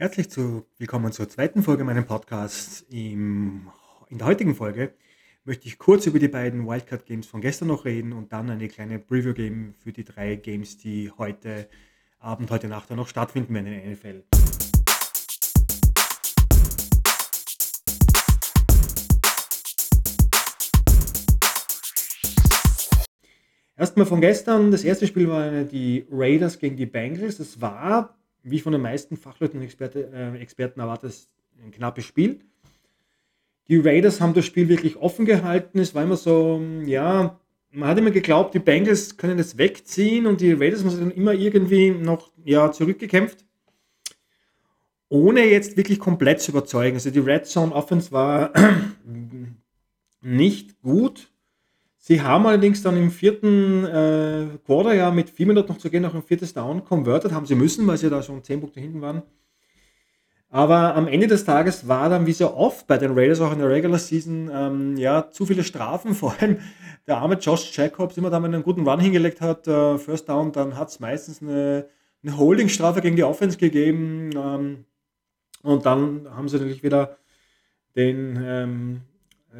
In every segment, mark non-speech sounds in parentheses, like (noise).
Herzlich zu, willkommen zur zweiten Folge meines Podcasts. Im, in der heutigen Folge möchte ich kurz über die beiden Wildcard Games von gestern noch reden und dann eine kleine Preview geben für die drei Games, die heute Abend, heute Nacht noch stattfinden werden in der NFL. Erstmal von gestern, das erste Spiel war die Raiders gegen die Bengals. Das war, wie von den meisten Fachleuten und Experte, äh, Experten erwartet, ein knappes Spiel. Die Raiders haben das Spiel wirklich offen gehalten. Es war immer so, ja, man hat immer geglaubt, die Bengals können es wegziehen und die Raiders haben sich dann immer irgendwie noch ja, zurückgekämpft. Ohne jetzt wirklich komplett zu überzeugen. Also die Red Zone Offense war (clears throat) nicht gut. Sie haben allerdings dann im vierten äh, Quarter ja mit vier Minuten noch zu gehen, noch ein viertes Down converted, haben sie müssen, weil sie da schon zehn Punkte hinten waren. Aber am Ende des Tages war dann wie so oft bei den Raiders auch in der Regular Season ähm, ja zu viele Strafen, (laughs) vor allem der arme Josh Jacobs, immer da, er einen guten Run hingelegt hat, äh, First Down, dann hat es meistens eine, eine Holding-Strafe gegen die Offense gegeben. Ähm, und dann haben sie natürlich wieder den ähm,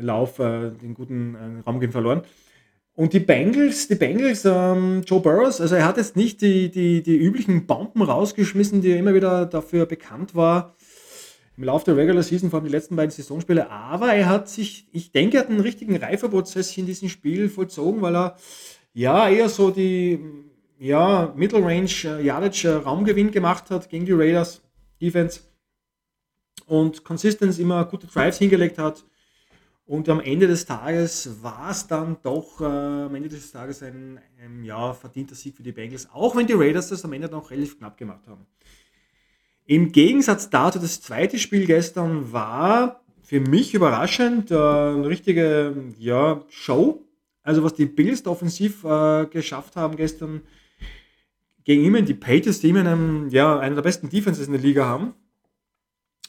Lauf, äh, den guten äh, Raumgewinn verloren. Und die Bengals, die Bengals, ähm, Joe Burrows, also er hat jetzt nicht die, die, die üblichen Bomben rausgeschmissen, die er immer wieder dafür bekannt war im Laufe der Regular Season, vor allem die letzten beiden Saisonspiele. Aber er hat sich, ich denke, er hat einen richtigen Reifeprozess in diesem Spiel vollzogen, weil er ja eher so die ja, Middle Range äh, Yardage äh, Raumgewinn gemacht hat gegen die Raiders Defense und Consistenz immer gute Drives hingelegt hat und am Ende des Tages war es dann doch äh, am Ende des Tages ein, ein ja, verdienter Sieg für die Bengals, auch wenn die Raiders das am Ende noch relativ knapp gemacht haben. Im Gegensatz dazu, das zweite Spiel gestern war für mich überraschend äh, eine richtige ja, Show. Also was die Bills offensiv äh, geschafft haben gestern gegen immer die Patriots, die immer ja, einer der besten Defenses in der Liga haben.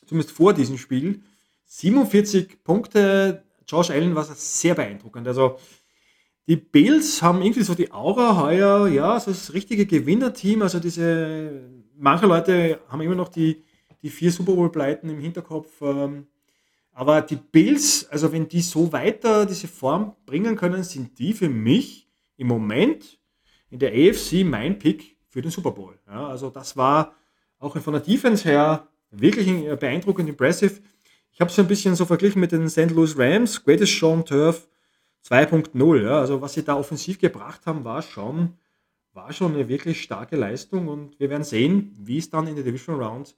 Zumindest vor diesem Spiel. 47 Punkte, Josh Allen war sehr beeindruckend. Also die Bills haben irgendwie so die Aura heuer, ja, so das richtige Gewinnerteam. Also diese, manche Leute haben immer noch die, die vier Super Bowl-Pleiten im Hinterkopf. Ähm, aber die Bills, also wenn die so weiter diese Form bringen können, sind die für mich im Moment in der AFC mein Pick für den Super Bowl. Ja, also das war auch von der Defense her wirklich beeindruckend impressive. Ich habe es ein bisschen so verglichen mit den St. Louis Rams, Greatest Show Turf 2.0. Ja. Also was sie da offensiv gebracht haben, war schon, war schon eine wirklich starke Leistung und wir werden sehen, wie es dann in der Division Round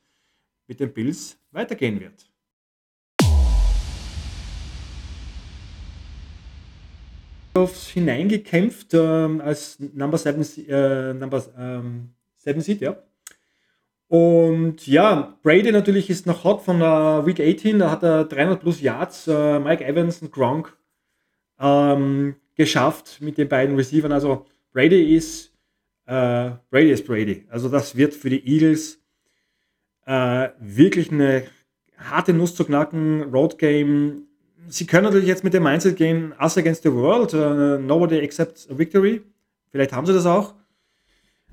mit den Bills weitergehen wird. hineingekämpft ähm, als Number 7 äh, ähm, Seed, ja. Und ja, Brady natürlich ist noch hot von der Week 18, da hat er 300 plus Yards, äh, Mike Evans und Gronk ähm, geschafft mit den beiden Receivern. Also Brady ist, äh, Brady ist Brady. Also das wird für die Eagles äh, wirklich eine harte Nuss zu knacken, Road Game. Sie können natürlich jetzt mit dem Mindset gehen, us against the world, uh, nobody accepts a victory. Vielleicht haben sie das auch.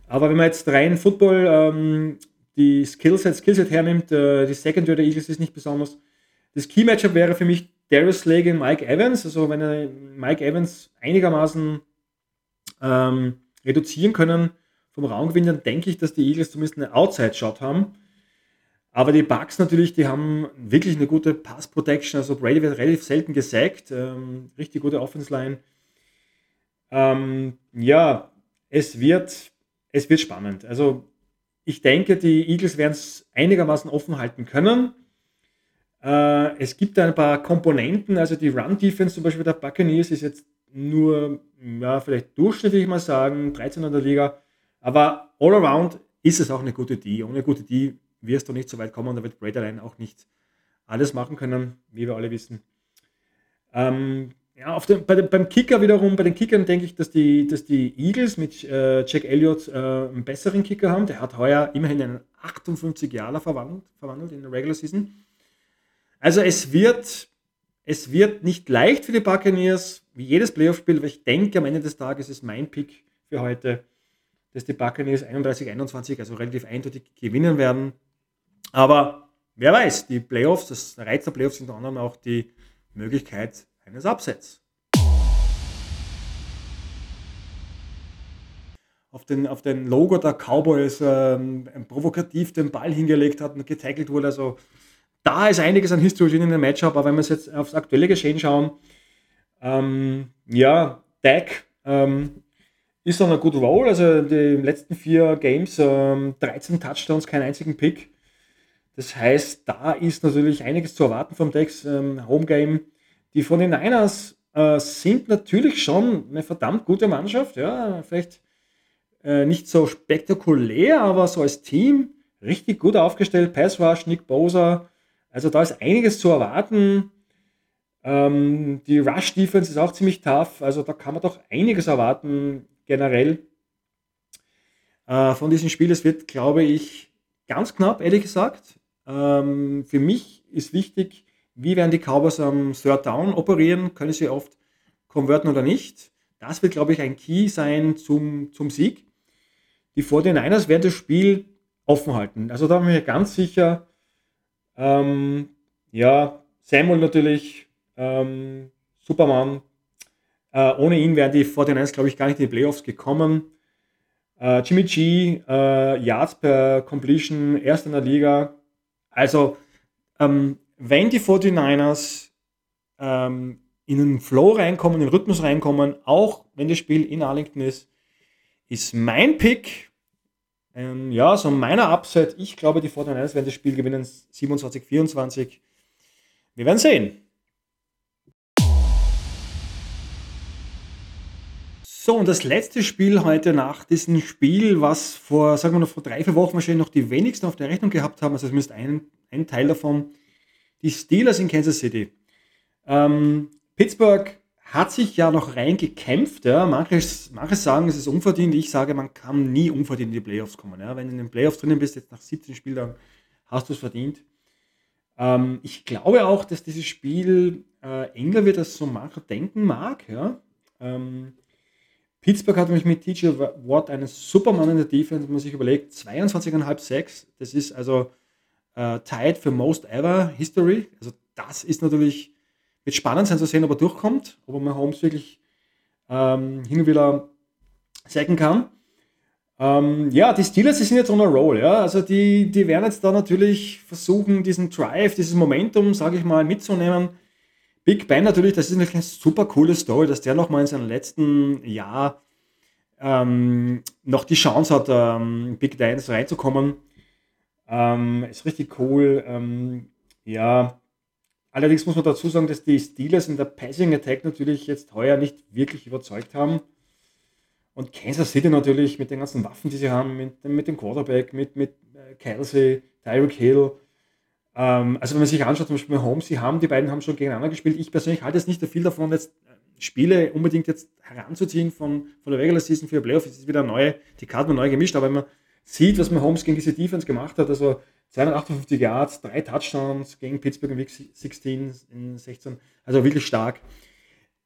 Aber wenn man jetzt rein Football ähm, die Skillset, Skillset hernimmt, äh, die Secondary der Eagles ist nicht besonders. Das Key-Matchup wäre für mich Darius Slay gegen Mike Evans. Also wenn er Mike Evans einigermaßen ähm, reduzieren können vom Raumgewinn, dann denke ich, dass die Eagles zumindest eine Outside-Shot haben. Aber die Bucks natürlich, die haben wirklich eine gute Pass-Protection. Also Brady wird relativ selten gesackt. Ähm, richtig gute Offense-Line. Ähm, ja, es wird, es wird spannend. Also ich denke, die Eagles werden es einigermaßen offen halten können. Äh, es gibt ein paar Komponenten, also die Run-Defense zum Beispiel der Buccaneers ist jetzt nur, ja, vielleicht durchschnittlich mal sagen, 13 in der Liga. Aber all around ist es auch eine gute D. Ohne gute D wirst du nicht so weit kommen und da wird Brady allein auch nicht alles machen können, wie wir alle wissen. Ähm, ja, auf dem, bei dem, beim Kicker wiederum, bei den Kickern denke ich, dass die, dass die Eagles mit äh, Jack Elliott äh, einen besseren Kicker haben. Der hat heuer immerhin einen 58 Jahre verwandelt, verwandelt in der Regular Season. Also es wird, es wird nicht leicht für die Buccaneers, wie jedes Playoff-Spiel, aber ich denke, am Ende des Tages ist mein Pick für heute, dass die Buccaneers 31-21, also relativ eindeutig gewinnen werden. Aber wer weiß, die Playoffs, das Reiz der Playoffs sind unter anderem auch die Möglichkeit eines Upsets. Auf den, auf den Logo der Cowboys ähm, provokativ den Ball hingelegt hat und getackelt wurde. Also da ist einiges an History in dem Matchup, aber wenn wir jetzt aufs aktuelle Geschehen schauen, ähm, ja, Dak ähm, ist on a good roll. Also die letzten vier Games ähm, 13 Touchdowns, keinen einzigen Pick. Das heißt, da ist natürlich einiges zu erwarten vom Dex ähm, Home Game. Die von den Niners äh, sind natürlich schon eine verdammt gute Mannschaft. Ja, vielleicht äh, nicht so spektakulär, aber so als Team richtig gut aufgestellt. Pass Rush, Nick Bosa. Also da ist einiges zu erwarten. Ähm, die Rush Defense ist auch ziemlich tough. Also da kann man doch einiges erwarten generell äh, von diesem Spiel. Es wird, glaube ich, ganz knapp, ehrlich gesagt. Ähm, für mich ist wichtig, wie werden die Cowboys am Third Down operieren? Können sie oft konverten oder nicht? Das wird, glaube ich, ein Key sein zum, zum Sieg. Die 49ers werden das Spiel offen halten. Also da bin ich ganz sicher, ähm, ja, Samuel natürlich, ähm, Superman, äh, ohne ihn wären die 49ers, glaube ich, gar nicht in die Playoffs gekommen. Äh, Jimmy G, äh, Yards per Completion, erst in der Liga. Also, ähm, wenn die 49ers ähm, in den Flow reinkommen, in den Rhythmus reinkommen, auch wenn das Spiel in Arlington ist, ist mein Pick, ähm, ja, so meiner Upset, ich glaube, die 49ers werden das Spiel gewinnen, 27-24. Wir werden sehen. So, und das letzte Spiel heute nach diesem Spiel, was vor, sagen wir noch, vor drei, vier Wochen wahrscheinlich noch die wenigsten auf der Rechnung gehabt haben, also zumindest ein, ein Teil davon, die Steelers in Kansas City. Ähm, Pittsburgh hat sich ja noch reingekämpft. Ja. Manche, manche sagen, es ist unverdient. Ich sage, man kann nie unverdient in die Playoffs kommen. Ja. Wenn du in den Playoffs drinnen bist, jetzt nach 17 Spielen, hast du es verdient. Ähm, ich glaube auch, dass dieses Spiel äh, enger wird, als so mancher denken mag. Ja. Ähm, Pittsburgh hat nämlich mit TJ Watt einen Supermann in der Defense, wenn man sich überlegt, 22,5 Sacks. Das ist also äh, tied für Most Ever History. Also das ist natürlich, wird spannend sein zu sehen, ob er durchkommt, ob er mal Holmes wirklich ähm, hin und wieder sacken kann. Ähm, ja, die Steelers die sind jetzt on a roll. Ja? Also die, die werden jetzt da natürlich versuchen, diesen Drive, dieses Momentum, sage ich mal, mitzunehmen Big Ben natürlich, das ist natürlich eine super coole Story, dass der nochmal in seinem letzten Jahr ähm, noch die Chance hat, ähm, Big Dance reinzukommen. Ähm, ist richtig cool. Ähm, ja, allerdings muss man dazu sagen, dass die Steelers in der Passing Attack natürlich jetzt heuer nicht wirklich überzeugt haben. Und Kansas City natürlich mit den ganzen Waffen, die sie haben, mit, mit dem Quarterback, mit, mit äh, Kelsey, Tyreek Hill, ähm, also wenn man sich anschaut, zum Beispiel bei Holmes, sie haben, die beiden haben schon gegeneinander gespielt. Ich persönlich halte jetzt nicht so viel davon, jetzt äh, Spiele unbedingt jetzt heranzuziehen von, von der Regular Season für Playoff. Es ist wieder neu, die Karten neu gemischt, aber wenn man sieht, was man Holmes gegen diese Defense gemacht hat, also 258 Yards, drei Touchdowns gegen Pittsburgh in Week 16, in 16, also wirklich stark.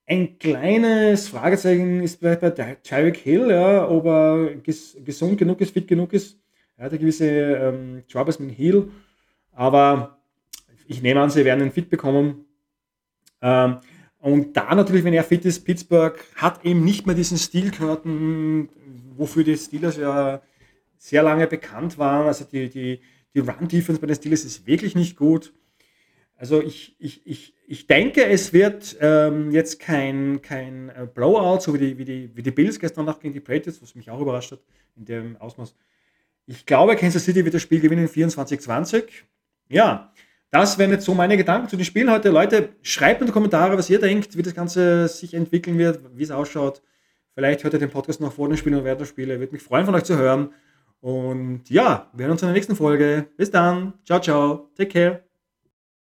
Ein kleines Fragezeichen ist bei, bei Tyreek Hill, ja, ob er ges gesund genug ist, fit genug ist. Er hat gewisse ähm, Troubles mit Hill aber ich nehme an, sie werden ihn fit bekommen. Ähm, und da natürlich, wenn er fit ist, Pittsburgh hat eben nicht mehr diesen Stilkarten, wofür die Steelers ja sehr lange bekannt waren. Also die, die, die Run-Defense bei den Steelers ist wirklich nicht gut. Also ich, ich, ich, ich denke, es wird ähm, jetzt kein, kein äh, Blowout, so wie die, wie, die, wie die Bills gestern Nacht gegen die Patriots, was mich auch überrascht hat in dem Ausmaß. Ich glaube, Kansas City wird das Spiel gewinnen 24-20. Ja, das wären jetzt so meine Gedanken zu den Spielen heute. Leute, schreibt in die Kommentare, was ihr denkt, wie das Ganze sich entwickeln wird, wie es ausschaut. Vielleicht hört ihr den Podcast noch vor den Spielen oder während der Spiele. Würde mich freuen, von euch zu hören. Und ja, wir hören uns in der nächsten Folge. Bis dann. Ciao, ciao. Take care.